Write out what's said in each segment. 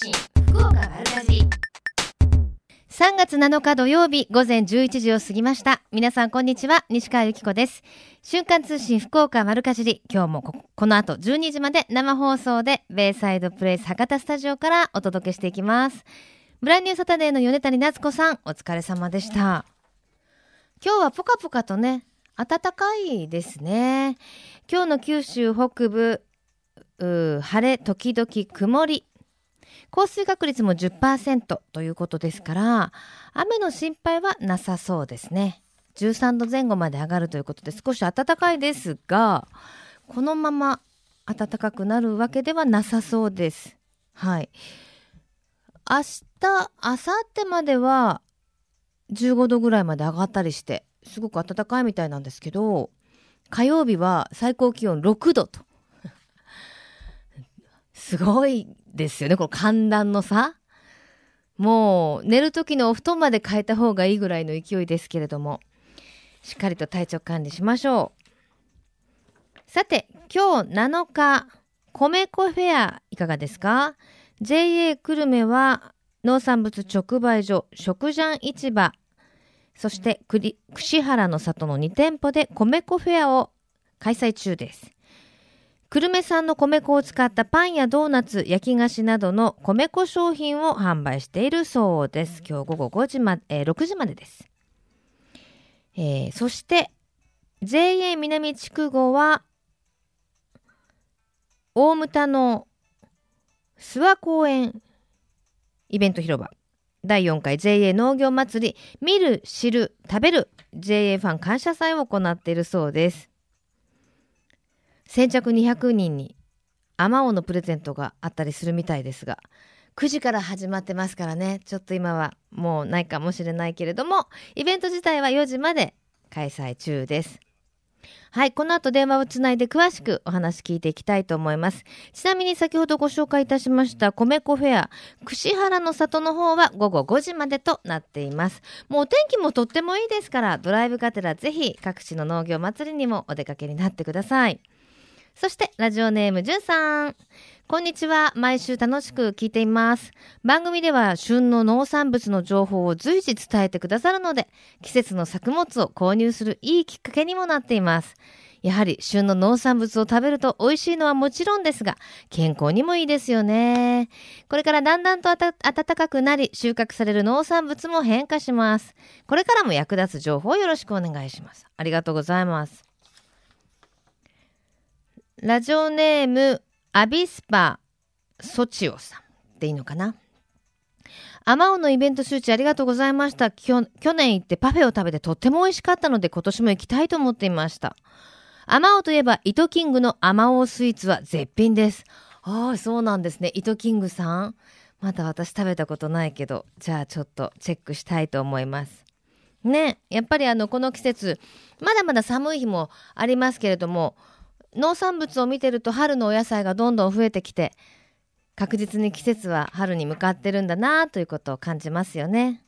信福岡丸かじり。3月7日土曜日午前11時を過ぎました。皆さんこんにちは西川由紀子です。瞬間通信福岡丸かじり。今日もここの後12時まで生放送でベイサイドプレイス博多スタジオからお届けしていきます。ブランニューサタデーの米谷夏子さんお疲れ様でした。今日はポカポカとね暖かいですね。今日の九州北部晴れ時々曇り。降水確率も10%ということですから雨の心配はなさそうですね。13度前後まで上がるということで少し暖かいですがこのまま暖かくなるわけではなさそうです。はい。明日明後日までは15度ぐらいまで上がったりしてすごく暖かいみたいなんですけど火曜日は最高気温6度と。すごいですよね、この寒暖の差。もう寝る時のお布団まで変えた方がいいぐらいの勢いですけれども、しっかりと体調管理しましょう。さて、今日7日、米粉フェアいかがですか ?JA 久留米は農産物直売所、食ジャン市場、そして串原の里の2店舗で米粉フェアを開催中です。久留米産の米粉を使ったパンやドーナツ、焼き菓子などの米粉商品を販売しているそうです。今日午後5時ま、えー、6時までです。えー、そして JA 南筑後は大牟田の諏訪公園イベント広場第4回 JA 農業祭り見る知る食べる JA ファン感謝祭を行っているそうです先着200人にあまおのプレゼントがあったりするみたいですが9時から始まってますからねちょっと今はもうないかもしれないけれどもイベント自体は4時まで開催中ですはい、この後電話をつないで詳しくお話聞いていきたいと思います。ちなみに先ほどご紹介いたしました米粉フェア、串原の里の方は午後5時までとなっています。もうお天気もとってもいいですから、ドライブがてらぜひ各地の農業祭りにもお出かけになってください。そしてラジオネームじゅんさん。こんにちは。毎週楽しく聞いています。番組では旬の農産物の情報を随時伝えてくださるので、季節の作物を購入するいいきっかけにもなっています。やはり旬の農産物を食べると美味しいのはもちろんですが、健康にもいいですよね。これからだんだんと暖かくなり、収穫される農産物も変化します。これからも役立つ情報をよろしくお願いします。ありがとうございます。ラジオネームアビスパソチオさんでいいのかな？アマオのイベント周知ありがとうございました。去年行ってパフェを食べてとっても美味しかったので今年も行きたいと思っていました。アマオといえばイトキングのアマオスイーツは絶品です。ああそうなんですね。イトキングさん？まだ私食べたことないけどじゃあちょっとチェックしたいと思います。ねやっぱりあのこの季節まだまだ寒い日もありますけれども農産物を見てると春のお野菜がどんどん増えてきて確実に季節は春に向かってるんだなということを感じますよね。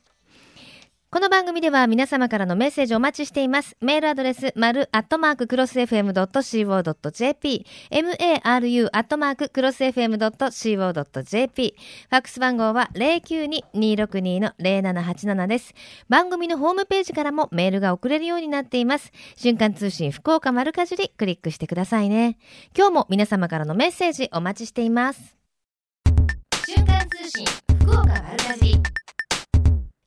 この番組では皆様からのメッセージをお待ちしています。メールアドレス、丸アットマーククロス FM.co.jp、maru アットマーククロス FM.co.jp、ファックス番号は092-262-0787です。番組のホームページからもメールが送れるようになっています。瞬間通信福岡丸かじりクリックしてくださいね。今日も皆様からのメッセージお待ちしています。瞬間通信福岡丸かじり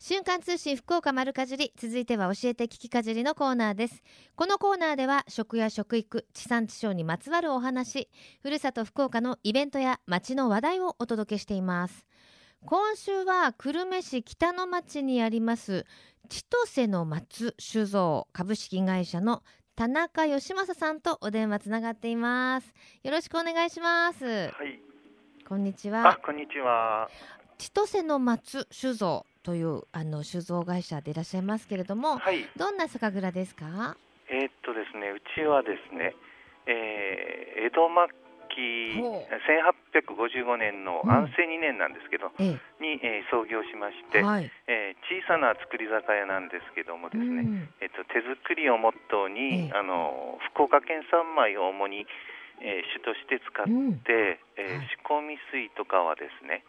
瞬間通信福岡丸かじり続いては教えて聞きかじりのコーナーです。このコーナーでは食や食育地産地消にまつわるお話ふるさと福岡のイベントや街の話題をお届けしています。今週は久留米市北の町にあります千歳の松酒造株式会社の田中義正さんとお電話つながっています。よろしくお願いします。はい。こんにちは。こんにちは。千歳の松酒造というあの酒造会社でいらっしゃいますけれども、はい、どんな酒蔵ですか？えー、っとですねうちはですね、えー、江戸末期1855年の安政2年なんですけど、うん、に、えー、創業しまして、はい、えー、小さな造り酒屋なんですけどもですね、うん、えー、っと手作りをモットーに、あの福岡県産米を主に、えー、酒として使って、うん、えー、仕込み水とかはですね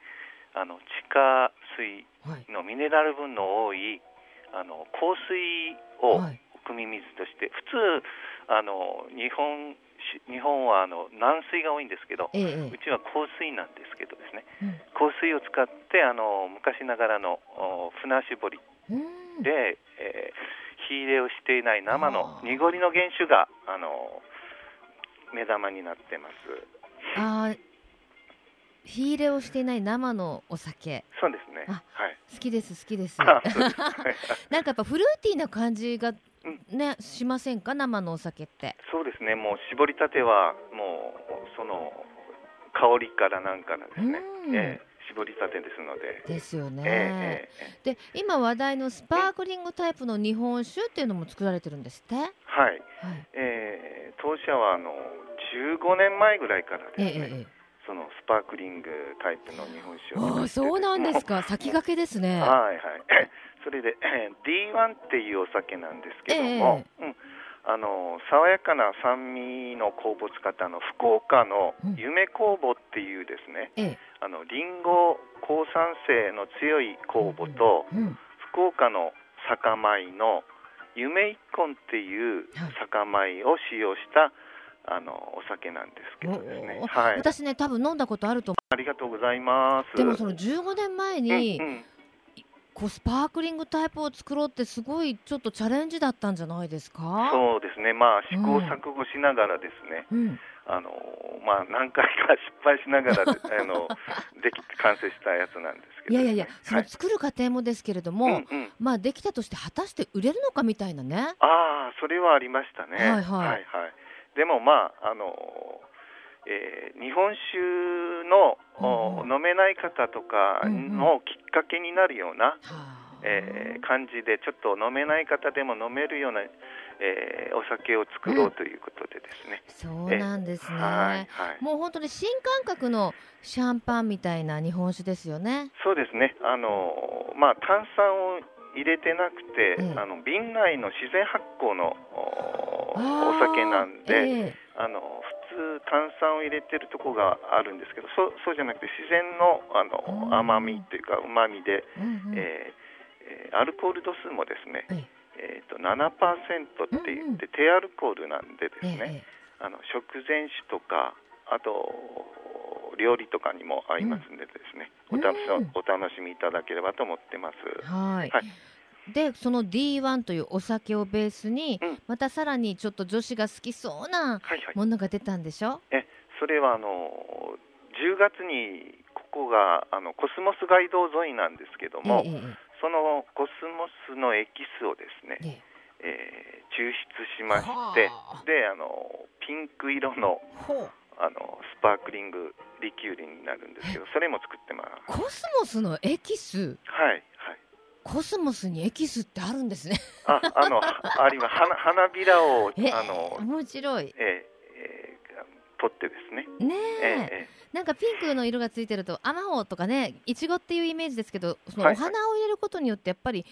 あの地下水のミネラル分の多いあの硬水を汲み水として、普通あの日本日本はあの軟水が多いんですけど、ええ、うちは硬水なんですけどですね、うん、硬水を使ってあの昔ながらの船絞りで、えー、火入れをしていない生の濁りの原酒があの目玉になってます。あ火入れをしていない生のお酒。そうですね。はい。好きです好きです。なんかやっぱフルーティーな感じがね、しませんか？生のお酒って。そうですね。もう絞りたてはもうその香りからなんからですね、えー、絞りたてですので。ですよね、えー、で今話題のスパークリングタイプの日本酒っていうのも作られてるんですって？はい、はい、えー、当社はあの15年前ぐらいからですね、えーそのスパークリングタイプの日本酒をあそうなんですか。先駆けですね。はいはい。それで D1 っていうお酒なんですけども、えー、うん、あの爽やかな酸味の酵母使ったの福岡の夢酵母っていうですね、うん、あのリンゴ抗酸性の強い酵母と、うん、福岡の酒米の夢一本っていう酒米を使用したあのお酒なんですけどですね、はい、私ね多分飲んだことあるとありがとうございます。でもその15年前に、うんうん。こうスパークリングタイプを作ろうってすごいちょっとチャレンジだったんじゃないですか？そうですね。まあ試行錯誤しながらですね、うん、あのまあ何回か失敗しながら あのでき完成したやつなんですけど、ね、いやいやいやその作る過程もですけれども、はいうんうん、まあできたとして果たして売れるのかみたいなね。ああそれはありましたね。はいはい、はいはい、でもまああのえー、日本酒の、うん、飲めない方とかのきっかけになるような、うん、えー、感じでちょっと飲めない方でも飲めるような、えー、お酒を作ろうということでですね、うん、そうなんですね、はいはい、もう本当に新感覚のシャンパンみたいな日本酒ですよね。そうですね。あのまあ炭酸を入れてなくて、あの瓶内の自然発酵のお酒なんで、あの通炭酸を入れてるとこがあるんですけどそそうじゃなくて自然のあの甘みというかうまみで、うんうん、えー、アルコール度数もですね、えーと、7%って言って、低アルコールなんでですね、あの食前酒とかあと料理とかにも合いますんでですね、お楽お楽しみいただければと思ってます。はい。はい。でその D1 というお酒をベースに、うん、またさらにちょっと女子が好きそうなものが出たんでしょ、はいはい、えそれはあの10月にここがあのコスモス街道沿いなんですけども、ええ、そのコスモスのエキスをですね、ええ。ー、抽出しましてであのピンク色のあのスパークリングリキュールになるんですけどそれも作ってますコスモスのエキス？はいコスモスにエキスってあるんですね。あ、あの、あります。花、花びらを、あの、面白い。ええー、取ってですね。ねえー、なんかピンクの色がついてると、アマオとかね、いちごっていうイメージですけど、そのお花を入れることによって、やっぱり。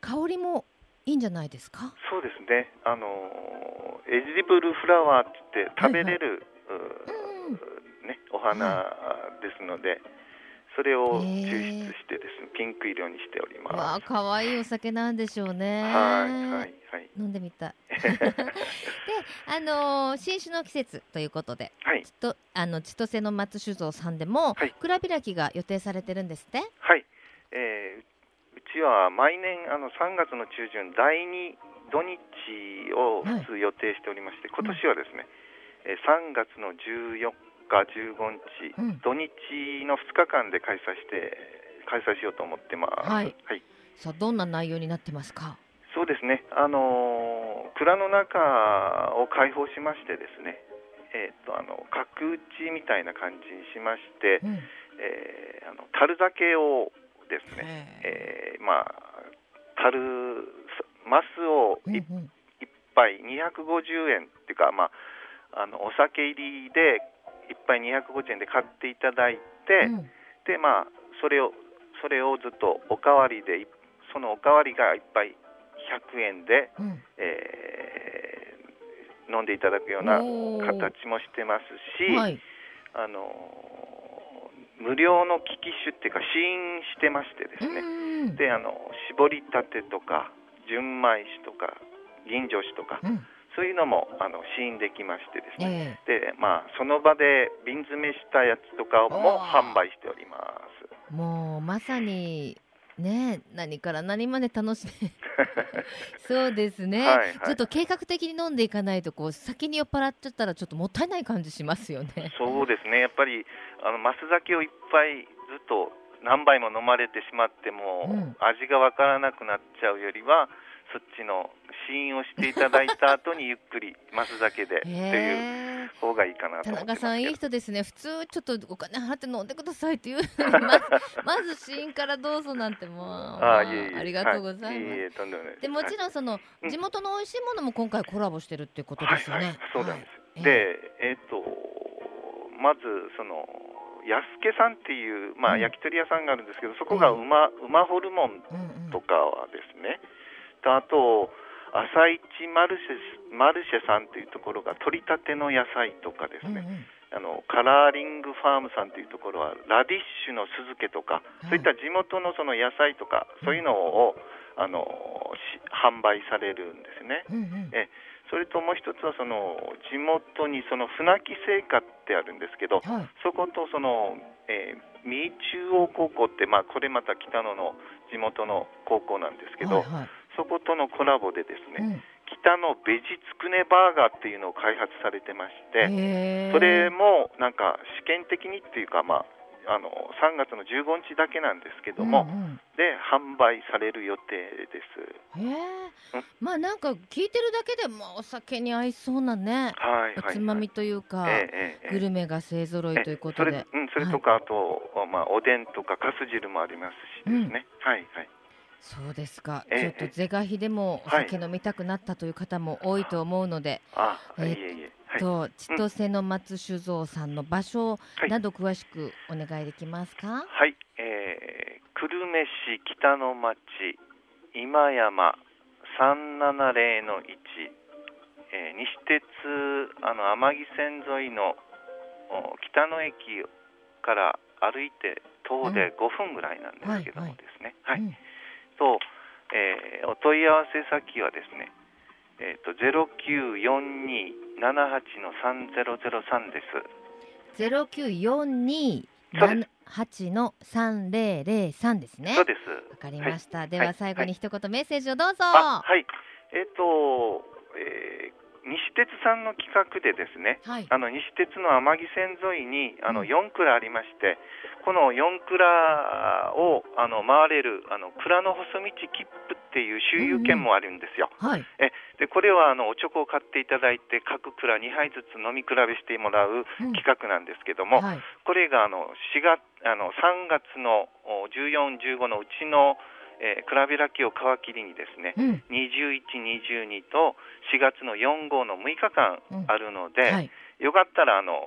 香りもいいんじゃないですか？そうですね。あの、エジブルフラワーって言って、食べれる。はいはい、ね、お花ですので。はいそれを抽出してですね、ピンク色にしております。わあ、可愛いお酒なんでしょうね。はい、はい、はい。飲んでみたい。で、あのー、新酒の季節ということで、はい、ちとあの千歳の松酒造さんでも、はい、蔵開きが予定されてるんですって？はい。えー、うちは毎年あの3月の中旬第2土日を普通予定しておりまして、はい、今年はですね、うん、えー、3月の14日、15日、うん、土日の2日間で開催して開催しようと思ってます。はい。はい、さあどんな内容になってますか？そうですね。あのー、蔵の中を開放しましてですね。えっ、ー、とあの角打ちみたいな感じにしまして、うん、えー、あの樽酒をですね、えー、まあ樽マスを一、うんうん、杯250円っていうかまああのお酒入りで1杯250円で買っていただいて、うん、でまあそれをそれをずっとおかわりでそのおかわりが1杯100円で、うん、えー、飲んでいただくような形もしてますし、はい、あの無料の機器種っていうか試飲してましてですね、であの絞りたてとか純米酒とか吟醸酒とか、うん、そういうのもあの試飲できましてですね、えー、でまあその場で瓶詰めしたやつとかも販売しております。もうまさにね何から何まで楽しめ そうですね、はいはい、ちょっと計画的に飲んでいかないとこう先に酔っ払っちゃったらちょっともったいない感じしますよね。そうですね。やっぱりあのマス酒をいっぱいずっと何杯も飲まれてしまっても、うん、味がわからなくなっちゃうよりはそっちの試飲をしていただいた後にゆっくり増すだけでっていう方がいいかなと田中さんいい人ですね。普通ちょっとお金払って飲んでくださいっていう。まずまず試飲からどうぞなんてもうあいえいえ。ありがとうございます、はい、いえとんでもないでもちろんその、地元の美味しいものも今回コラボしてるっていうことですよね、はいはい、そうなんです、でえっ、ー、とまずその安家さんっていう、まあ、焼き鳥屋さんがあるんですけど、そこが馬,、馬ホルモンとかはですね、とあと朝市マルシェマルシェさんというところが取り立ての野菜とかですね、うんうん、あのカラーリングファームさんというところはラディッシュの酢漬けとか、はい、そういった地元のその野菜とか、そういうのを、あの販売されるんですね。うんうん、えそれともう一つはその地元にその船木製菓ってあるんですけど、はい、そことその、えー、三重中央高校って、まあ、これまた北野の地元の高校なんですけど、はいはいそことのコラボでですね、うん、北のベジつくねバーガーっていうのを開発されてまして、それもなんか試験的にっていうか、まあ、あの3月の15日だけなんですけども、うんうん、で販売される予定です。へえ、うん、まあなんか聞いてるだけでもお酒に合いそうなね、はい、おつまみというか、ええグルメが勢ぞろいということで、それ,、うん、それとか、はい、あと、まあ、おでんとかかす汁もありますしですね、うん、はいはい。そうですか、えー、ちょっと是が非でもお酒飲みたくなったという方も多いと思うので、はい、えー、と千歳の松酒造さんの場所など詳しくお願いできますか？はい、えー、久留米市北の町今山三七零の一、えー、西鉄あの天城線沿いの北の駅から歩いて徒歩で5分ぐらいなんですけどもですね。はい、はい。はいと、えー、お問い合わせ先はですね、えーと、094278の3003です。094278の3003ですね。そうです。わかりました。はい、では最後に一言メッセージをどうぞ。はい。えっ、ー、と、えー西鉄さんの企画でですね、はい、あの西鉄の天城線沿いにあの4蔵ありまして、この4蔵をあの回れるあの蔵の細道切符っていう周遊券もあるんですよ。うん。うんはい、えでこれはあのおチョコを買っていただいて各蔵2杯ずつ飲み比べしてもらう企画なんですけども、うんはい、これがあの4月あの3月の14、15のうちのえー、蔵開きを皮切りにですね、うん、21、22と4月の4号の6日間あるので、うんはい、よかったらあの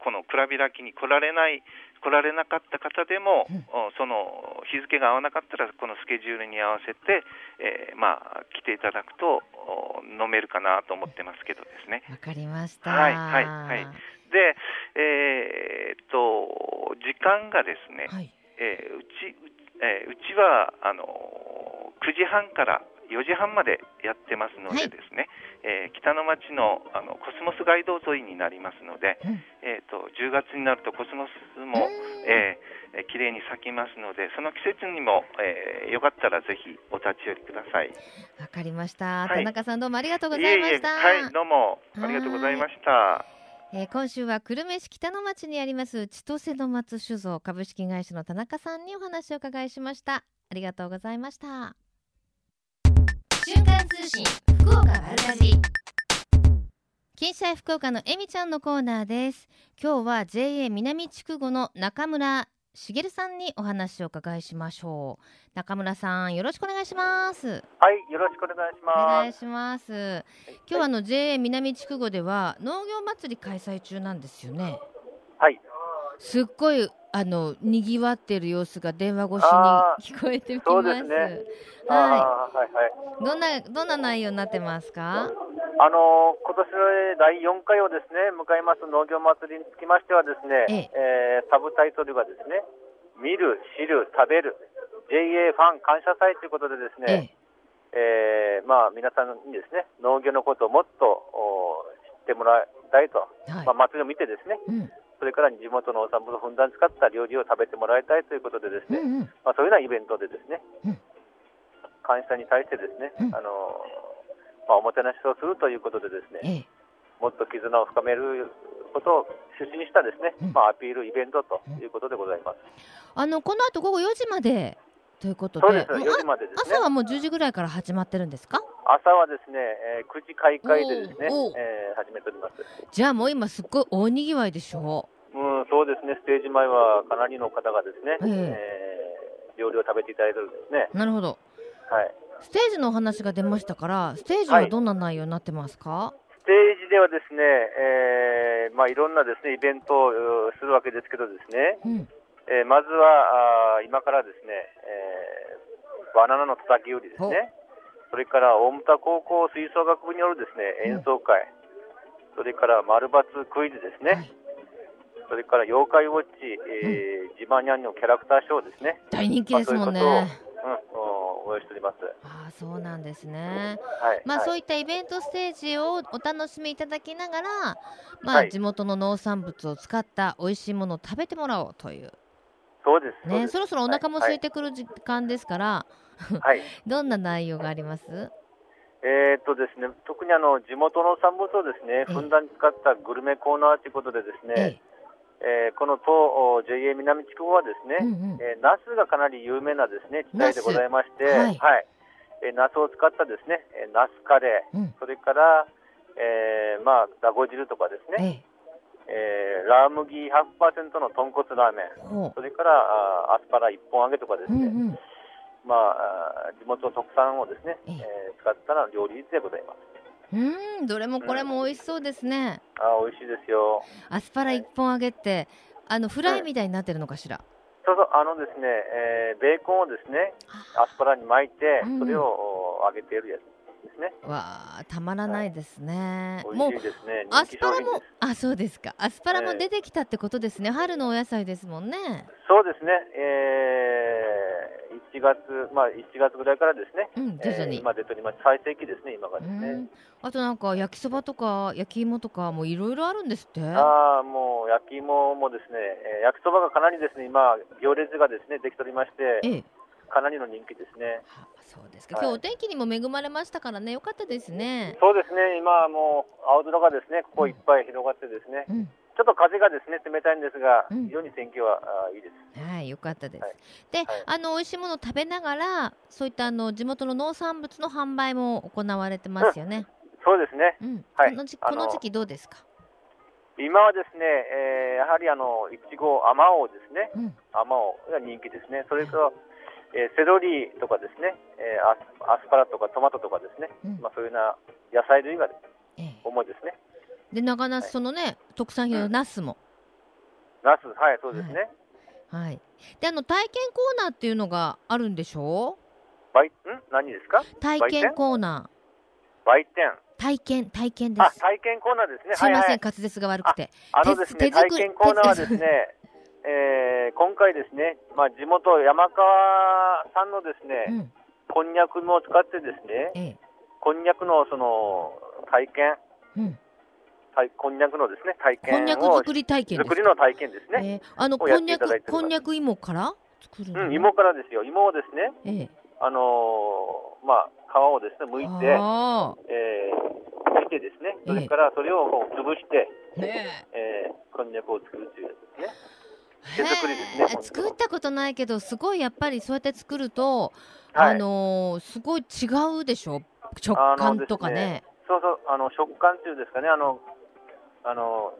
この蔵開きに来られない来られなかった方でも、うん、その日付が合わなかったらこのスケジュールに合わせて、えー、まあ来ていただくと飲めるかなと思ってますけどですね。わかりました。はいはいはい。で、えー、っと時間がですね、はい、えー、うちえー、うちはあの9時半から4時半までやってますのでですね、はい、えー、北の町のあのコスモス街道沿いになりますので、うん、えーと、10月になるとコスモスも、えー、綺麗に咲きますのでその季節にも、えー、よかったらぜひお立ち寄りください。わかりました、はい、田中さんどうもありがとうございました。はいどうもありがとうございましたえー、今週は久留米市北の町にあります千歳の松酒造株式会社の田中さんにお話を伺いしました。ありがとうございました。瞬間通信福岡丸かじ金シャイ福岡のえみちゃんのコーナーです。今日は JA 南筑後の中村しげるさんにお話を伺いしましょう。中村さんよろしくお願いします。はいよろしくお願いします。お願いします。今日はあの JA 南筑後では農業祭り開催中なんですよね。はい。すっごいあの賑わっている様子が電話越しに聞こえてきます。ね、はい、はいはい。どんなどんな内容になってますか？あの今年第4回をですね迎えます農業祭りにつきましてはですね、ええ。ー、サブタイトルがですね見る、知る、食べる JA ファン感謝祭ということでですね、ええ。ー、まあ、皆さんにですね農業のことをもっと知ってもらいたいと、はい、まあ、祭りを見てですね、うん、それから地元のお産物をふんだんに使った料理を食べてもらいたいということでですね、うんうん、まあ、そういうようなイベントでですね、うん、感謝に対してですね、あのまあ、おもてなしをするということでですね、ええ、もっと絆を深めることを趣旨にしたですね、うん、まあ、アピールイベントということでございます。あのこの後午後4時までということで、そうです。4時までです、ね、朝はもう10時ぐらいから始まってるんですか？朝はですね、えー、9時開会でですね、えー、始めております。じゃあもう今すっごい大にぎわいでしょ？ううんそうですね。ステージ前はかなりの方がですね、えー、えー、料理を食べていただいてるんですね。なるほど。はいステージのお話が出ましたから、ステージはどんな内容になってますか、はい、ステージではですね、えーまあ、いろんなですねイベントをするわけですけどですね、うん、えー、まずはあ今からですね、えー、バナナのたたき売りですね、それから大牟田高校吹奏楽部によるですね演奏会、うん、それから丸抜クイズですね、はい、それから妖怪ウォッチ、えー、うん、ジマニャンのキャラクターショーですね。大人気ですもんね。まあ、ご用意しております。ああ、そうなんですね。はい。まあ、はい、そういったイベントステージをお楽しみいただきながら、まあ、はい、地元の農産物を使った美味しいものを食べてもらおうという。そうです。ね、そろそろお腹も空いてくる時間ですから、はい。どんな内容があります？えー、っとですね、特にあの地元の産物をですね、ふんだんに使ったグルメコーナーということでですね、えええー、この当 JA 南地区はですね、うんうん、えー、ナスがかなり有名なですね地帯でございまして、はい、はい、えー、ナスを使ったですね、えー、ナスカレー、うん、それから、えー、まあダゴ汁とかですね、ええ。ー、ラー麦100%の豚骨ラーメン、それからあアスパラ一本揚げとかですね、うんうん、まあ地元特産をですね、えー、使った料理でございます。うんどれもこれも美味しそうですね、うん、あ美味しいですよアスパラ一本揚げってあのフライみたいになってるのかしら、うん、そうそうあのですね、えー、ベーコンをですねアスパラに巻いて、それを揚げているやつですね。わあ、たまらないですね。はい、もう、ね、アスパラも、あ、そうですか。アスパラも出てきたってことですね。えー、春のお野菜ですもんね。そうですね。えー1月、まあ、1月ぐらいからですね、うん、徐々に、えー、今出ております、最盛期ですね、今がですね。あとなんか、焼きそばとか、焼き芋とか、もういろいろあるんですって？あもう焼き芋もですね、えー、焼きそばがかなりですね、今、行列がですねできておりまして、ええ、かなりの人気ですね。はあ、そうですか、はい、今日お天気にも恵まれましたからね、よかったですね。そうですね、今もう青空がですね、ここいっぱい広がってですね、うん、ちょっと風がですね冷たいんですが、うん、非常に天気はあいいです。はい、よかったです。はい、で、はい、あの美味しいものを食べながら、そういったあの地元の農産物の販売も行われてますよね。うん、そうですね。うん、はい。この時この時期どうですか？今はですね、えー、やはりあのいちご、あまおうですね。あまおうが人気ですね。それから、えー、セロリとかですね、えー、アスパラとかトマトとかですね、うん、まあそういうな野菜類が、主ですね。で長ナス、そのね特産品のナスも。ナスはいそうですね。はい。はい、であの体験コーナーっていうのがあるんでしょ？う？売ん？何ですか？体験コーナー。売店。体験体験です。体験コーナーですね。すみません、はいはい、滑舌が悪くて。あのですね体験コーナーはですね。えー、今回ですね、まあ、地元山川さんのですね、うん、こんにゃくも使ってですね、ええ、こんにゃくのその体験、うんこんにゃくのですね体験こんにゃく作り体験作りの体験ですね。えー、あのこんにゃくこんにゃく芋から作るうん、芋からですよ。芋をですね、えー、あのー、まあ皮をですね剥いて、えー、剥いてですね、それからそれをもう潰して、えー、えー、こんにゃくを作るというやつですね。手作りですね。作ったことないけど、すごいやっぱりそうやって作ると、はい、あのー、すごい違うでしょ？食感とかね。ねそうそう、あの食感っていうんですかね、あのあの、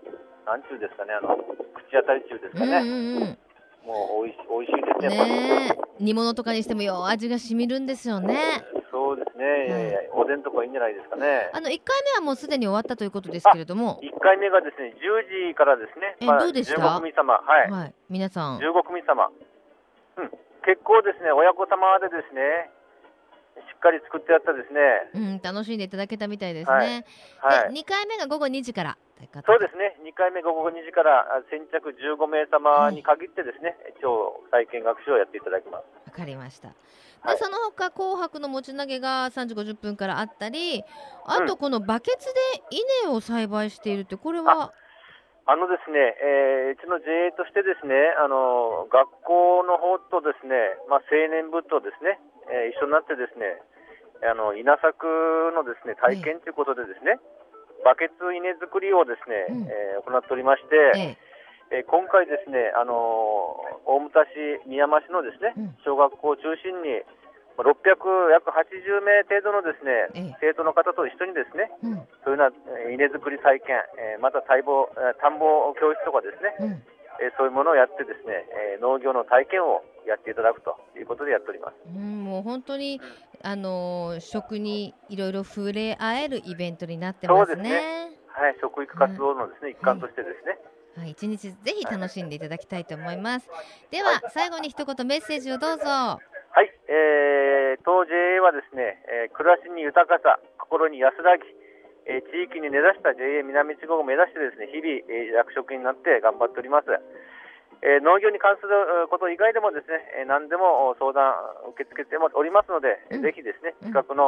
なんちゅうですかね、あの、口当たり中ですかね。うんうんうんもう美味し美味しいですね。ね煮物とかにしてもよ味がしみるんですよね。そうですね。うん、おでんとかいいんじゃないですかね。あの一回目はもうすでに終わったということですけれども。一回目がですね10時からですね。え、まあ、どうでした？十組様はい。はい。皆さん。15組様。うん。結構ですね親子様でですねしっかり作ってやったですね。うん、楽しんでいただけたみたいですね。はい。はい、2回目が午後2時から。そうですね。2回目午後2時から先着15名様に限ってですね、はい、超体験学習をやっていただきます。わかりました。で、その他紅白の持ち投げが3時50分からあったり、あとこのバケツで稲を栽培しているってこれは、あのですね、えー、うちの JA としてですね、あの学校の方とですね、まあ、青年部とですね、えー、一緒になってですね、あの稲作のですね体験ということでですね、バケツ稲作りをですね、うん、えー、行っておりまして、ええ。ー、今回ですね、あの大牟田市、宮山市のですね、小学校を中心に、600約80名程度のですね、生徒の方と一緒にですね、うん、そういうような稲作り体験、えー、また田んぼ教室とかですね、うん、えー、そういうものをやってですね、えー、農業の体験をやっていただくということでやっております。うん、もう本当に、あの食にいろいろ触れ合えるイベントになってますね。ね。はい、食育活動のですね、一環としてですね。はい、一日ぜひ楽しんでいただきたいと思います。では、最後に一言メッセージをどうぞ。はい、えー、当 JA はですね、えー、暮らしに豊かさ、心に安らぎ、えー、地域に根ざした JA 南地方を目指してですね、日々、えー、役職になって頑張っております。えー、農業に関すること以外でもですね、えー、何でも相談受け付けておりますので、うん、ぜひですね、近くの、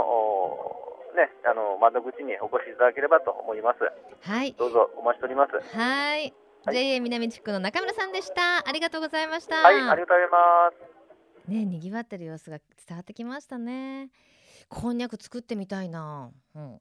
うん、ね、あの窓口にお越しいただければと思います。はい。どうぞお待ちしております。はい。はい、JA 南地区の中村さんでした。ありがとうございました。はい、ありがとうございます。ね賑わってる様子が伝わってきましたねこんにゃく作ってみたいな、うん、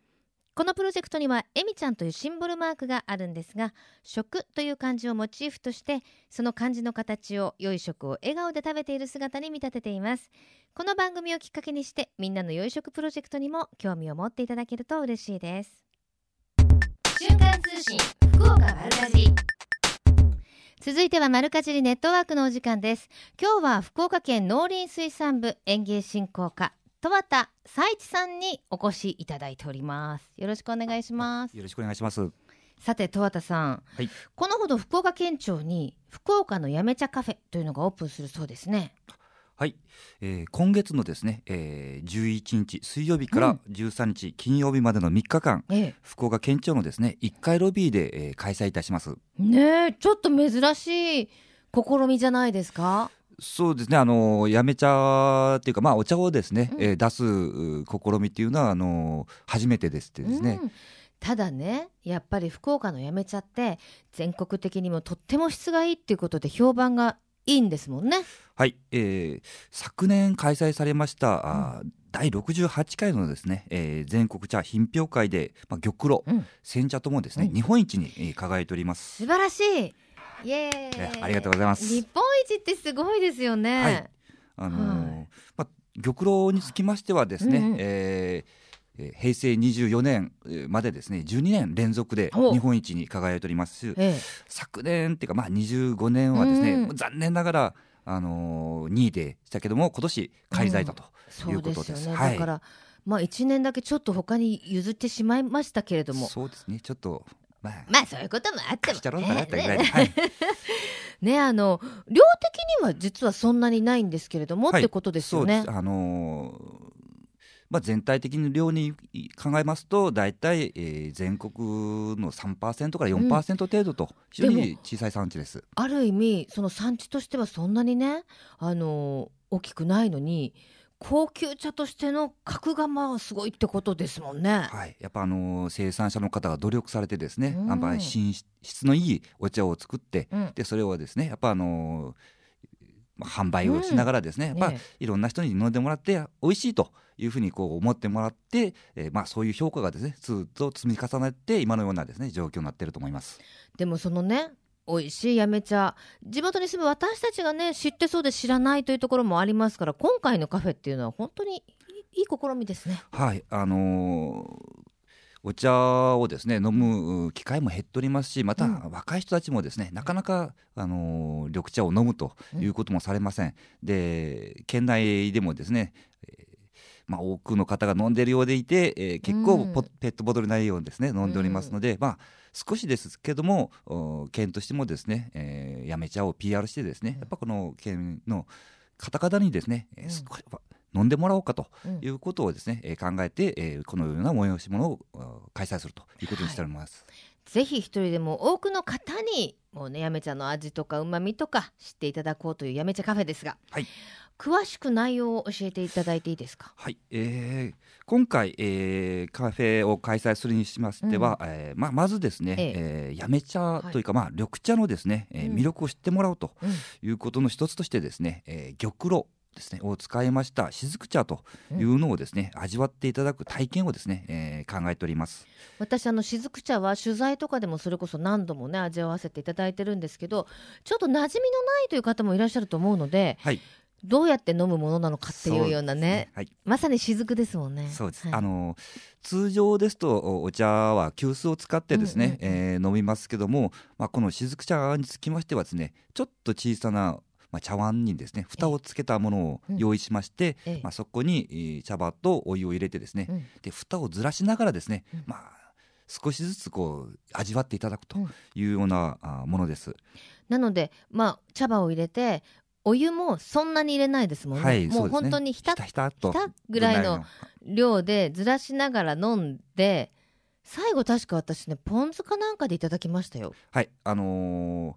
このプロジェクトにはえみちゃんというシンボルマークがあるんですが食という漢字をモチーフとしてその漢字の形を良い食を笑顔で食べている姿に見立てています。この番組をきっかけにしてみんなの良い食プロジェクトにも興味を持っていただけると嬉しいです。瞬間通信福岡丸かじ続いては丸かじりネットワークのお時間です。今日は福岡県農林水産部園芸振興課戸畑佐一さんにお越しいただいております。よろしくお願いします。よろしくお願いします。さて戸畑さん、はい、このほど福岡県庁に福岡のやめ茶カフェというのがオープンするそうですね。はい、えー、今月のですね、えー、11日水曜日から13日金曜日までの3日間、うん、福岡県庁のですね1階ロビーで、えー、開催いたします。ねちょっと珍しい試みじゃないですか？そうですね、あのやめ茶っていうか、まあ、お茶をですね、うん、えー、出す試みっていうのはあの初めてですってですね、うん、ただねやっぱり福岡のやめ茶って全国的にもとっても質がいいっていうことで評判がいいんですもんね。はい、えー、昨年開催されました、うん、第68回のですね、えー、全国茶品評会で、まあ、玉露、うん、煎茶ともですね、日本一に輝いております。素晴らしいイエーイ。ありがとうございます。日本一ってすごいですよね、はい、あのーはい、まあ玉露につきましてはですね、うんうん、えー平成24年までですね12年連続で日本一に輝いております。し、ええ、昨年っていうかまあ25年はですね、うん、残念ながらあのー、2位でしたけども今年開催だということです。うん、ですね、はい、だからまあ1年だけちょっと他に譲ってしまいましたけれども。そうですね。ちょっとまあ、まあそういうこともあってもね。ね ねあの量的には実はそんなにないんですけれども、はい、ってことですよね。あのーまあ、全体的に量に考えますと大体、えー、全国の3%から4%程度と非常に小さい産地です、うん、ある意味その産地としてはそんなにね、あのー、大きくないのに高級茶としての格がまあすごいってことですもんね。はい、やっぱあの生産者の方が努力されてですね、うん、あ品質のいいお茶を作って、うん、でそれをですねやっぱあの販売をしながらですね、うん、やっぱ、いろんな人に飲んでもらって美味しいというふうにこう思ってもらって、えー、まあそういう評価がですねずっと積み重ねて今のようなですね状況になっていると思います。でもそのね美味しいやめ茶地元に住む私たちがね知ってそうで知らないというところもありますから今回のカフェっていうのは本当にいい試みですね。はいあのーお茶をですね飲む機会も減っておりますしまた若い人たちもですね、なかなか、あの緑茶を飲むということもされません。で県内でもですね、まあ、多くの方が飲んでいるようでいて、えー、結構ペットボトル内容をですね飲んでおりますので、まあ、少しですけども県としてもですね、えー、やめ茶を PR してですねやっぱこの県の方々にですね、えー、少し飲んでもらおうかということをですね、うん、考えて、えー、このような催し物を開催するということにしております。はい、ぜひ一人でも多くの方にもうねやめ茶の味とかうまみとか知っていただこうというやめ茶カフェですが、はい、詳しく内容を教えていただいていいですか？はい、えー、今回、えー、カフェを開催するにしましては、うん、えー、ままずですね、ええ。えー、やめ茶というか、はい、まあ緑茶のですね、えー、魅力を知ってもらおうということの一つとしてですね、えー、玉露ですねを使いました雫茶というのをですね、うん、味わっていただく体験をですね、えー、考えております。私あの雫茶は取材とかでもそれこそ何度もね味わわせていただいてるんですけどちょっと馴染みのないという方もいらっしゃると思うので、はい、どうやって飲むものなのかっていうようなね、ね。はい、まさに雫ですもんね。そうです、はい、あの通常ですとお茶は急須を使ってですね、うんうんうん、えー、飲みますけども、まあ、この雫茶につきましてはですねちょっと小さなまあ、茶碗にですね蓋をつけたものを用意しまして、ええ、まあ、そこに茶葉とお湯を入れてですね、うん、で蓋をずらしながらですね、うん、まあ、少しずつこう味わっていただくというようなものです。なので、まあ、茶葉を入れてお湯もそんなに入れないですもんね。はい、もう本当にひたひたぐらいの。量でずらしながら飲んで最後確か私ねポン酢かなんかでいただきましたよ。はいあのー、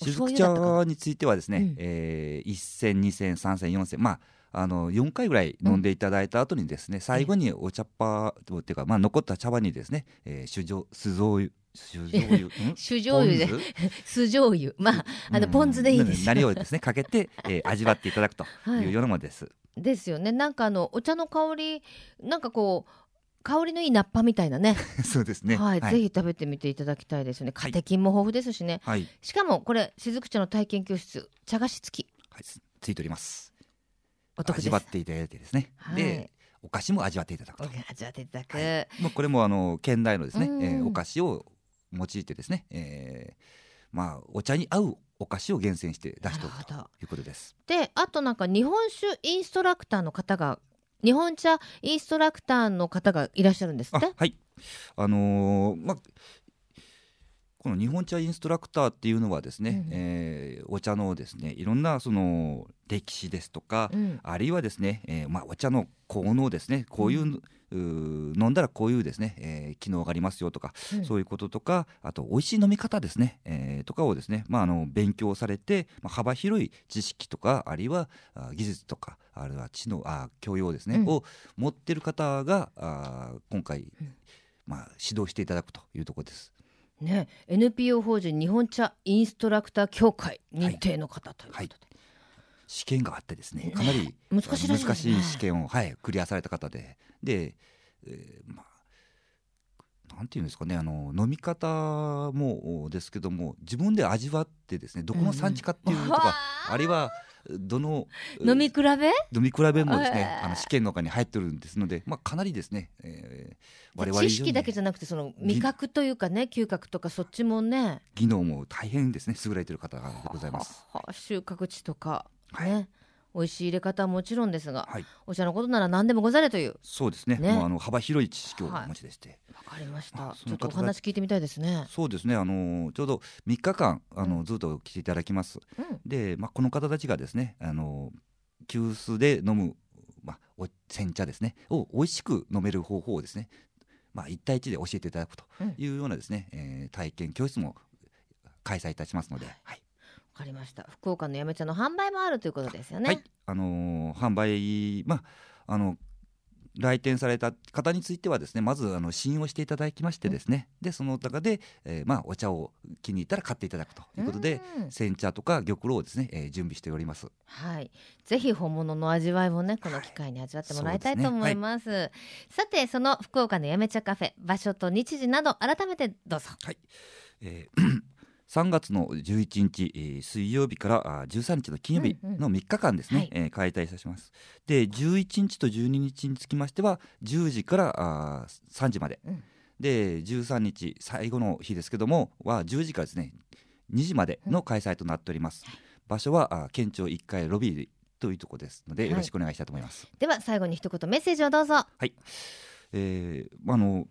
雫茶についてはですね、うん、えー、1銭2銭3銭4銭まああの4回ぐらい飲んでいただいた後にですね、うん、最後にお茶っ葉っていうか、まあ、残った茶葉にですね、えー、酒醸酢醤油酢醤油酢醤油で酢？醤油まああのポン酢でいいです、何をですねかけて、えー、味わっていただくというようなものです、はい、ですよね。なんかあのお茶の香りなんかこう香りのいいナッパみたいなね。そうですね、はい、はい、ぜひ食べてみていただきたいですね。カテキンも豊富ですしね、はい、しかもこれ雫茶の体験教室茶菓子付き、はい、ついております。味わっていただいてですね、はい、でお菓子も味わっていただくと。味わっていただく、はい、もうこれもあの県内のですね、えー、お菓子を用いてですね、えー、まあお茶に合うお菓子を厳選して出しておくということです。であとなんか日本酒インストラクターの方が日本茶インストラクターの方がいらっしゃるんですって？はい。あのー、まあこの日本茶インストラクターっていうのはですね、うん、えー、お茶のですねいろんなその歴史ですとか、うん、あるいはですね、えーまあ、お茶の効能ですねこういう、うん。飲んだらこういうですね、えー、機能がありますよとか、うん、そういうこととかあと美味しい飲み方ですね、えー、とかをですね、まあ、あの勉強されて、まあ、幅広い知識とかあるいはあ技術とかあるいは知能あ教養ですね、うん、を持ってる方があ今回、まあ、指導していただくというところです。ね、NPO 法人日本茶インストラクター協会認定の方ということで、はい。はい。試験があってですねかなり難しい、ね、難しい試験を、はい、クリアされた方で。で、えー、まあなんていうんですかねあの飲み方もですけども自分で味わってですねどこの産地かっていうとか、うん、あるいはどの飲み比べ？飲み比べもですね、あの試験の中に入ってるんですので、まあ、かなりですね、えー、我々知識だけじゃなくてその味覚というかね嗅覚とかそっちもね。技能も大変ですね優れてる方がございます。はは収穫地とかね、はい美味しい入れ方はもちろんですが、はい、お茶のことなら何でもござれという。そうですね。ね。もうあの幅広い知識をお持ちでして。わ、はい、かりました、まあ、ちょっとお話聞いてみたいですね。そうですね。あのちょうど3日間あの、うん、ずっと来ていただきます、うん、で、まあ、この方たちがですねあの急須で飲む、まあ、お煎茶ですね。を美味しく飲める方法をですねまあ、1対1で教えていただくというようなですね、うん、えー、体験教室も開催いたしますので、はい、はいかりました。福岡のやめ茶の販売もあるということですよね。はい、あのー、販売まああの来店された方についてはですねまずあの信用していただきましてですね、うん、でその中で、えー、まあお茶を気に入ったら買っていただくということで、煎茶とか玉露をですね、えー、準備しております。はい。ぜひ本物の味わいもねこの機会に味わってもらいたいと思います、ね。はい、さてその福岡のやめ茶カフェ場所と日時など改めてどうぞ。はい、えー3月の11日、えー、水曜日から13日の金曜日の3日間ですね、うんうん、えー、開催いたします。で11日と12日につきましては10時からあ3時まで、うん、で13日最後の日ですけどもは10時からですね2時までの開催となっております、うん、場所は県庁1階ロビーというところですので、よろしくお願いしたいと思います、では最後に一言メッセージをどうぞ。はい。えー、あの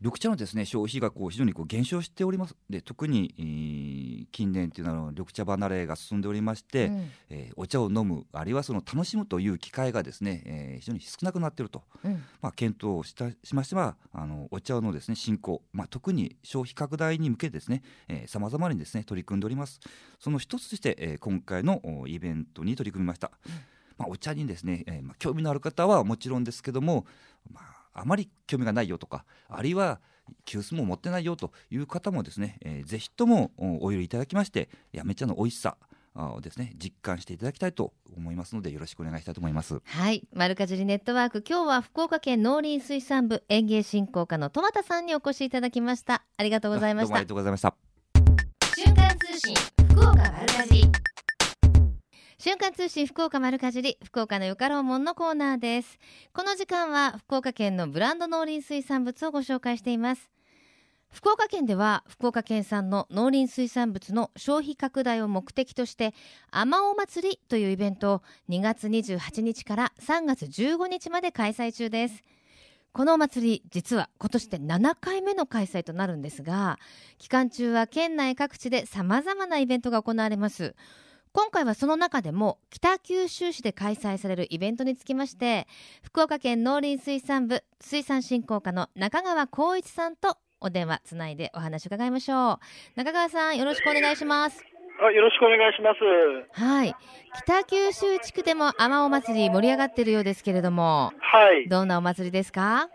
緑茶のですね消費がこう非常にこう減少しております。で特に、えー、近年というのは緑茶離れが進んでおりまして、うん、えー、お茶を飲むあるいはその楽しむという機会がですね、えー、非常に少なくなっていると、うん、まあ、検討したしましてはあのお茶のですね振興、まあ、特に消費拡大に向けてですねさまざまにですね取り組んでおります。その一つとして、えー、今回のイベントに取り組みました、うん、まあ、お茶にですね、えーまあ、興味のある方はもちろんですけども、まああまり興味がないよとかあるいは急須も持ってないよという方もですね、えー、ぜひともお入れいただきましてやめ茶の美味しさをですね実感していただきたいと思いますのでよろしくお願いしたいと思います。はい。丸かじりネットワーク。今日は福岡県農林水産部園芸振興課の戸俣さんにお越しいただきました。ありがとうございました。ありがとうございました。瞬間通信福岡丸かじり瞬間通信福岡丸かじり福岡のよかろうもんのコーナーです。この時間は福岡県のブランド農林水産物をご紹介しています。福岡県では福岡県産の農林水産物の消費拡大を目的としてあまお祭りというイベントを2月28日から3月15日まで開催中です。このお祭り実は今年で7回目の開催となるんですが期間中は県内各地でさまざまなイベントが行われます。今回はその中でも北九州市で開催されるイベントにつきまして福岡県農林水産部水産振興課の中川光一さんとお電話つないでお話を伺いましょう。中川さんよろしくお願いします。あよろしくお願いします。はい。北九州地区でもあまお祭り盛り上がっているようですけれどもはい。どんなお祭りですか？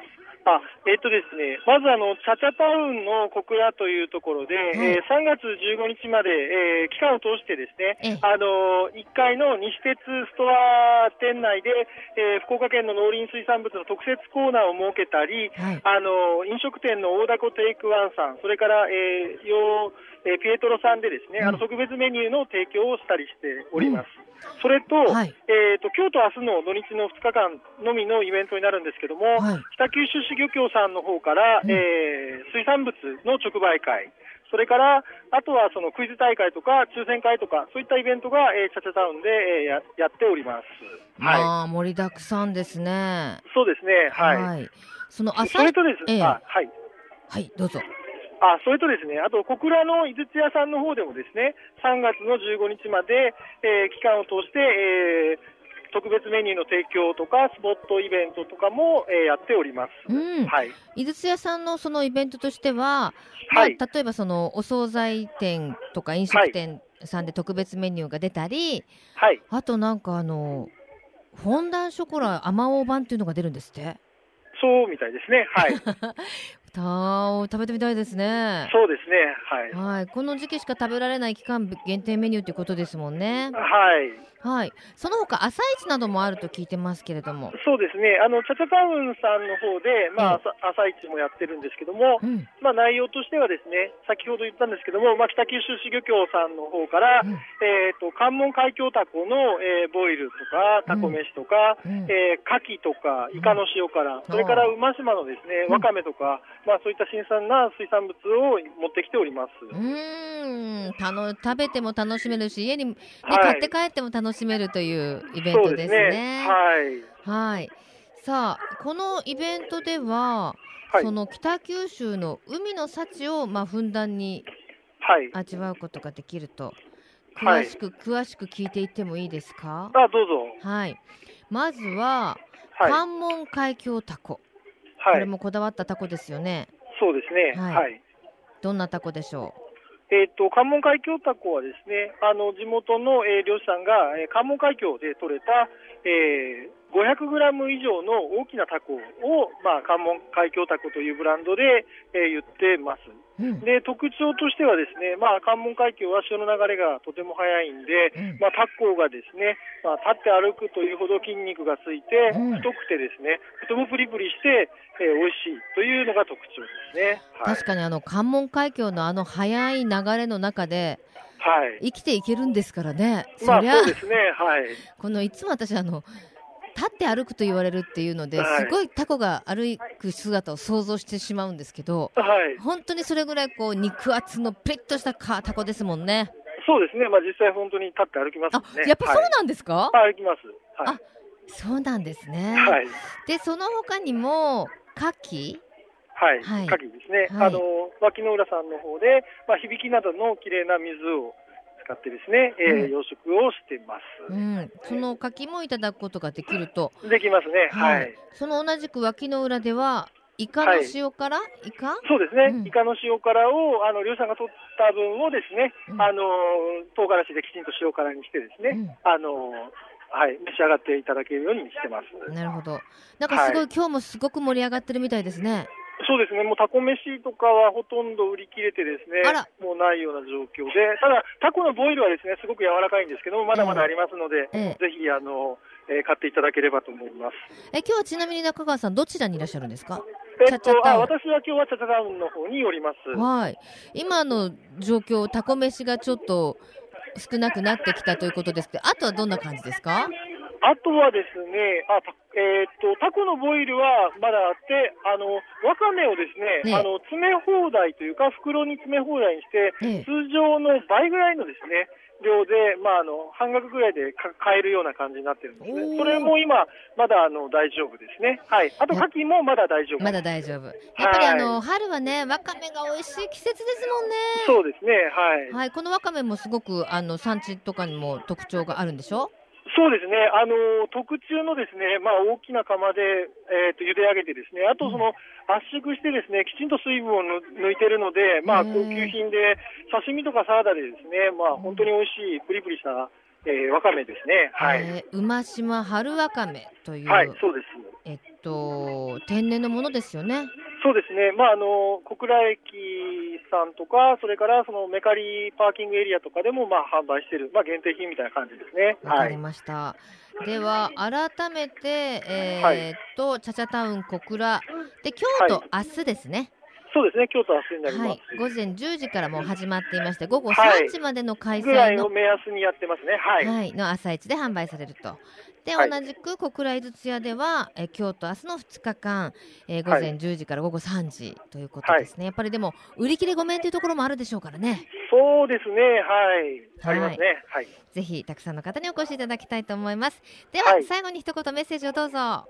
あえっ、ー、とですね、まずあの、チャチャタウンの小倉というところで、はい、えー、3月15日まで、えー、期間を通してですね、あの1階の西鉄ストア店内で、えー、福岡県の農林水産物の特設コーナーを設けたり、はい、あの飲食店の大凧テイクワンさん、それから、えー、よえー、ピエトロさんでですね、うん、あの特別メニューの提供をしたりしております。うんそれと、はい、えーと、今日と明日の土日の2日間のみのイベントになるんですけども、はい、北九州市漁協さんの方から、うん、えー、水産物の直売会、それからあとはそのクイズ大会とか抽選会とか、そういったイベントが、えー、チャチャタウンで、えー、ややっております。はい、盛りだくさんですね。そうですね。はい。はい、その朝それとですね、えー、はい。はい、どうぞ。あそれとですね、あと小倉の井筒屋さんの方でもですね、3月の15日まで、えー、期間を通して、えー特別メニューの提供とか、スポットイベントとかも、えー、やっております。うん、はい。井筒屋さんのそのイベントとしては、まあ、はい、例えばそのお惣菜店とか飲食店さんで特別メニューが出たり、はい。あとなんかあの、フォンダンショコラ甘おう版っていうのが出るんですって。そうみたいですね。はい。た食べてみたいですね。そうですね。はい。はい。この時期しか食べられない期間限定メニューということですもんね。はい。はい、その他朝市などもあると聞いてますけれども。そうですね、あのチャチャタウンさんの方で、まあ、朝市もやってるんですけども、うん、まあ、内容としては、ですね先ほど言ったんですけども、まあ、北九州市漁協さんの方から、うん、えーと、関門海峡タコの、えー、ボイルとか、タコ飯とか、うん、えー、牡蠣とか、イカの塩辛、それから馬島のですねわかめとか、まあ、そういった新鮮な水産物を持ってきております。うん。たの食べても楽しめるし、家に、ね、買って帰っても楽しめるしめるというイベントですね。すねはい。はい。さあ、このイベントでは、はい、その北九州の海の幸をまあふんだんに味わうことができると、はい、詳しく、詳しく聞いていってもいいですか？あ、どうぞ。はい。まずは、関門海峡タコ。はい、これもこだわったタコですよね。そうですね。はい。どんなタコでしょう？えーと、関門海峡タコはですねあの地元の、えー、漁師さんが、えー、関門海峡で取れた、えー、500グラム以上の大きなタコを、まあ、関門海峡タコというブランドで、えー、言ってます。うん、で特徴としてはですね、まあ、関門海峡は潮の流れがとても速いんで、うん、まあ、タコがですね、まあ、立って歩くというほど筋肉がついて、太くてですね、とてもプリプリして、えー、美味しいというのが特徴ですね。はい、確かにあの関門海峡のあの速い流れの中で、はい、生きていけるんですからね。まあ、そうですね。はい。このいつも私あの立って歩くと言われるっていうので、すごいタコが歩く姿を想像してしまうんですけど、はい、本当にそれぐらいこう肉厚のプリッとしたタコですもんね。そうですね、まあ、実際本当に立って歩きますね。やっぱそうなんですか、はい、歩きます。はい、あそうなんですね。はい、でその他にも牡蠣はい、はい、牡蠣ですね、はい、あの脇の浦さんの方で、まあ、響きなどの綺麗な水を使ってですね、えー、うん、養殖をしてます、うん、その牡蠣もいただくことができると。できますね、はい、その同じく脇の浦ではイカの塩辛、はい、イカ？そうですね、うん、イカの塩辛をあの漁師さんが取った分をですね、うん、あの唐辛子できちんと塩辛にしてですね、あのはい、召し上がっていただけるようにしてます。なるほど。なんかすごい、はい、今日もすごく盛り上がってるみたいですね。そうですね、もうタコ飯とかはほとんど売り切れてですね、もうないような状況で、ただ、タコのボイルはですね、すごく柔らかいんですけども、まだまだありますので、ええ、ぜひ、あの、えー、買っていただければと思います。え、今日はちなみに中川さん、どちらにいらっしゃるんですか？えっと、あ私は今日はチャチャタウンの方におります。はい。今の状況、タコ飯がちょっと少なくなってきたということですけど、あとはどんな感じですか？あとはですね、あえー、っとタコのボイルはまだあって、あのわかめをですね、ねあの詰め放題というか、袋に詰め放題にして、ね、通常の倍ぐらいのですね量で、まあ、あの半額ぐらいで買えるような感じになってるんですね、それも今、まだあの大丈夫ですね、はい、あと、牡蠣もまだ大丈夫。まだ大丈夫、やっぱりあの、はい、春はね、わかめが美味しい季節ですもんね、そうですね、はい、はい、このわかめもすごくあの産地とかにも特徴があるんでしょ？そうですね、あの特注のですね、まあ、大きな釜で、えーと、茹で上げて、ですねあとその、圧縮してですねきちんと水分を抜いてるので、まあ、高級品で、刺身とかサラダでですね、まあ、本当に美味しい、プリプリしたえー、わかめですね。はい。えー、馬島春わかめという。はい、そうです。えっと、天然のものですよね。そうですね。まあ、あの、小倉駅さんとか、それからそのメカリパーキングエリアとかでも、まあ、販売している、まあ、限定品みたいな感じですね。わかりました。はい、では、改めて、えー、っと、はい、チャチャタウン小倉。で、京都、はい、明日ですね。そうですね、京都明日になります、はい、午前10時からもう始まっていまして、午後3時までの開催の、ぐらいの目安にやってますね、はい、はい、の朝市で販売されると。で、同じく小倉井筒屋では、え京都明日の2日間、えー、午前10時から午後3時ということですね、やっぱりでも、売り切れごめんというところもあるでしょうからね。そうですね、はい、ありますね、はい、ぜひたくさんの方にお越しいただきたいと思います。では、最後に一言メッセージをどうぞ。あ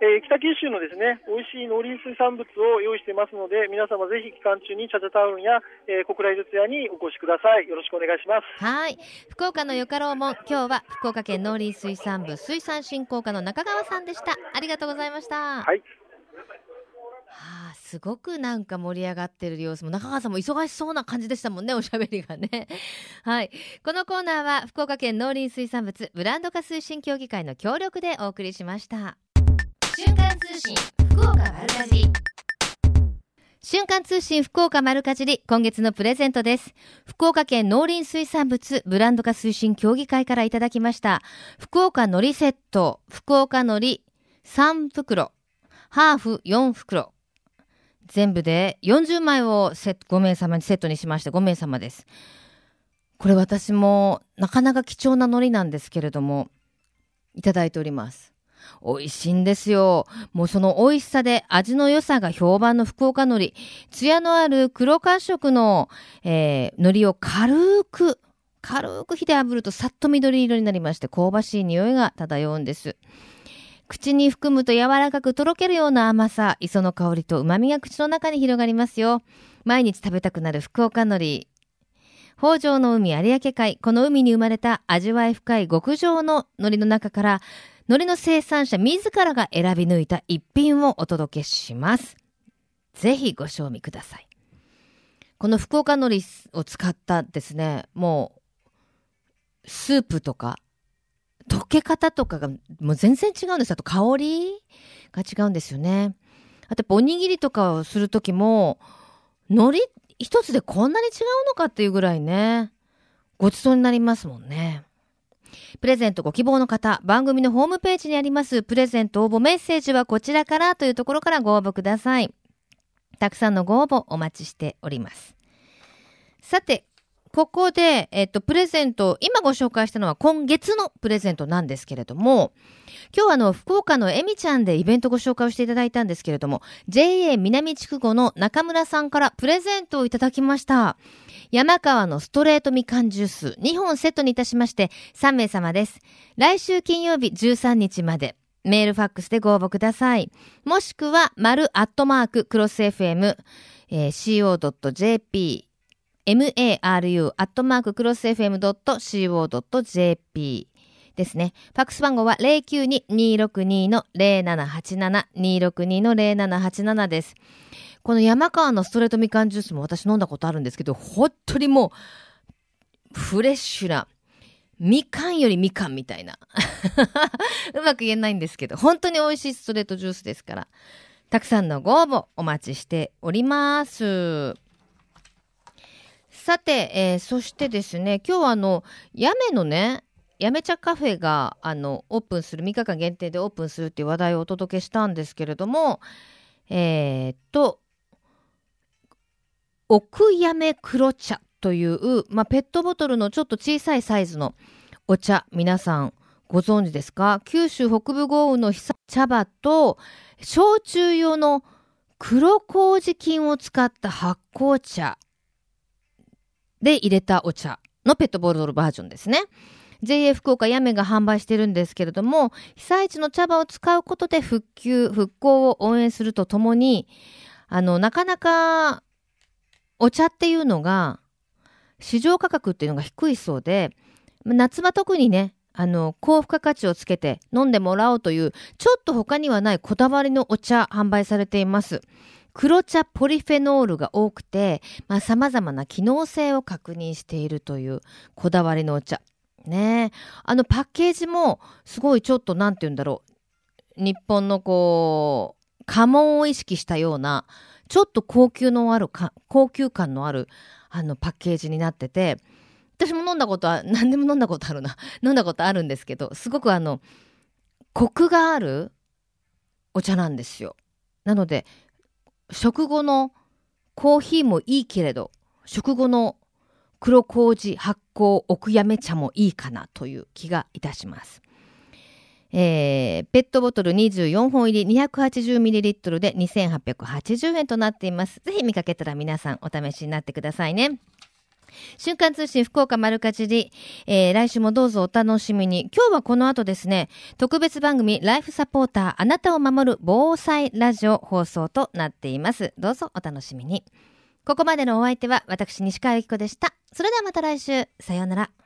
えー、北九州のですね美味しい農林水産物を用意してますので皆様ぜひ期間中にチャチャタウンや、えー、小倉井術屋にお越しください。よろしくお願いします。はい。福岡のよかろうも今日は福岡県農林水産部水産振興課の中川さんでした。ありがとうございました。はい。はあ、すごくなんか盛り上がってる様子も中川さんも忙しそうな感じでしたもんねおしゃべりがね。はい。このコーナーは福岡県農林水産物ブランド化推進協議会の協力でお送りしました瞬間通信福岡丸かじり。瞬間通信福岡丸かじり今月のプレゼントです。福岡県農林水産物ブランド化推進協議会からいただきました。福岡のりセット福岡のり3袋ハーフ4袋。全部で40枚を5名様にセットにしまして5名様です。これ私もなかなか貴重な海苔なんですけれどもいただいております。美味しいんですよ。もうその美味しさで味の良さが評判の福岡海苔。艶のある黒褐色の、えー、海苔を軽く、軽く火で炙るとさっと緑色になりまして香ばしい匂いが漂うんです。口に含むと柔らかくとろけるような甘さ、磯の香りと旨味が口の中に広がりますよ。毎日食べたくなる福岡海苔。北条の海有明海、この海に生まれた味わい深い極上の海苔の中から、海苔の生産者自らが選び抜いた一品をお届けします。ぜひご賞味ください。この福岡海苔を使ったですね、もう、スープとか、溶け方とかがもう全然違うんです。あと香りが違うんですよね。あとやっぱおにぎりとかをするときも、海苔一つでこんなに違うのかっていうぐらいね、ごちそうになりますもんね。プレゼントご希望の方、番組のホームページにありますプレゼント応募メッセージはこちらからというところからご応募ください。たくさんのご応募お待ちしております。さて、ここで、えっと、プレゼント、今ご紹介したのは今月のプレゼントなんですけれども、今日はあの、福岡のえみちゃんでイベントご紹介をしていただいたんですけれども、JA 南筑後の中村さんからプレゼントをいただきました。山川のストレートみかんジュース2本セットにいたしまして3名様です。来週金曜日13日までメールファックスでご応募ください。もしくは、丸アットマーククロス FM、えー、co.jp maru アットマーククロス FM.co.jp ですね。ファックス番号は092-262-0787 262-0787です。この山川のストレートみかんジュースも私飲んだことあるんですけど、本当にもう、フレッシュな、みかんよりみかんみたいな。うまく言えないんですけど、本当に美味しいストレートジュースですから、たくさんのご応募お待ちしております。さて、えー、そしてですね、今日はあの、やめのね、やめ茶カフェがあのオープンする3日間限定でオープンするっていう話題をお届けしたんですけれどもえー、っと奥やめ黒茶という、まあ、ペットボトルのちょっと小さいサイズのお茶皆さんご存知ですか？九州北部豪雨の茶葉と焼酎用の黒麹菌を使った発酵茶で入れたお茶のペットボトルバージョンですね。JA 福岡やめが販売してるんですけれども、被災地の茶葉を使うことで復旧、復興を応援するとともに、あの、なかなかお茶っていうのが、市場価格っていうのが低いそうで、夏場特にね、あの、高付加価値をつけて飲んでもらおうという、ちょっと他にはないこだわりのお茶販売されています。黒茶ポリフェノールが多くてさ、まあ、様々な機能性を確認しているというこだわりのお茶。ねあのパッケージもすごいちょっとなんて言うんだろう。日本のこう、家紋を意識したような、ちょっと高級のあるか高級感のあるあのパッケージになってて、私も飲んだことは、何でも飲んだことあるな。飲んだことあるんですけど、すごくあの、コクがあるお茶なんですよ。なので、食後のコーヒーもいいけれど、食後の黒麹発酵奥やめ茶もいいかなという気がいたします。えー、ペットボトル24本入り 280ml で2880円となっています。ぜひ見かけたら皆さんお試しになってくださいね。瞬間通信福岡丸かじり、えー、来週もどうぞお楽しみに。今日はこの後ですね、特別番組ライフサポーターあなたを守る防災ラジオ放送となっています。どうぞお楽しみに。ここまでのお相手は私西川由紀子でした。それではまた来週。さようなら。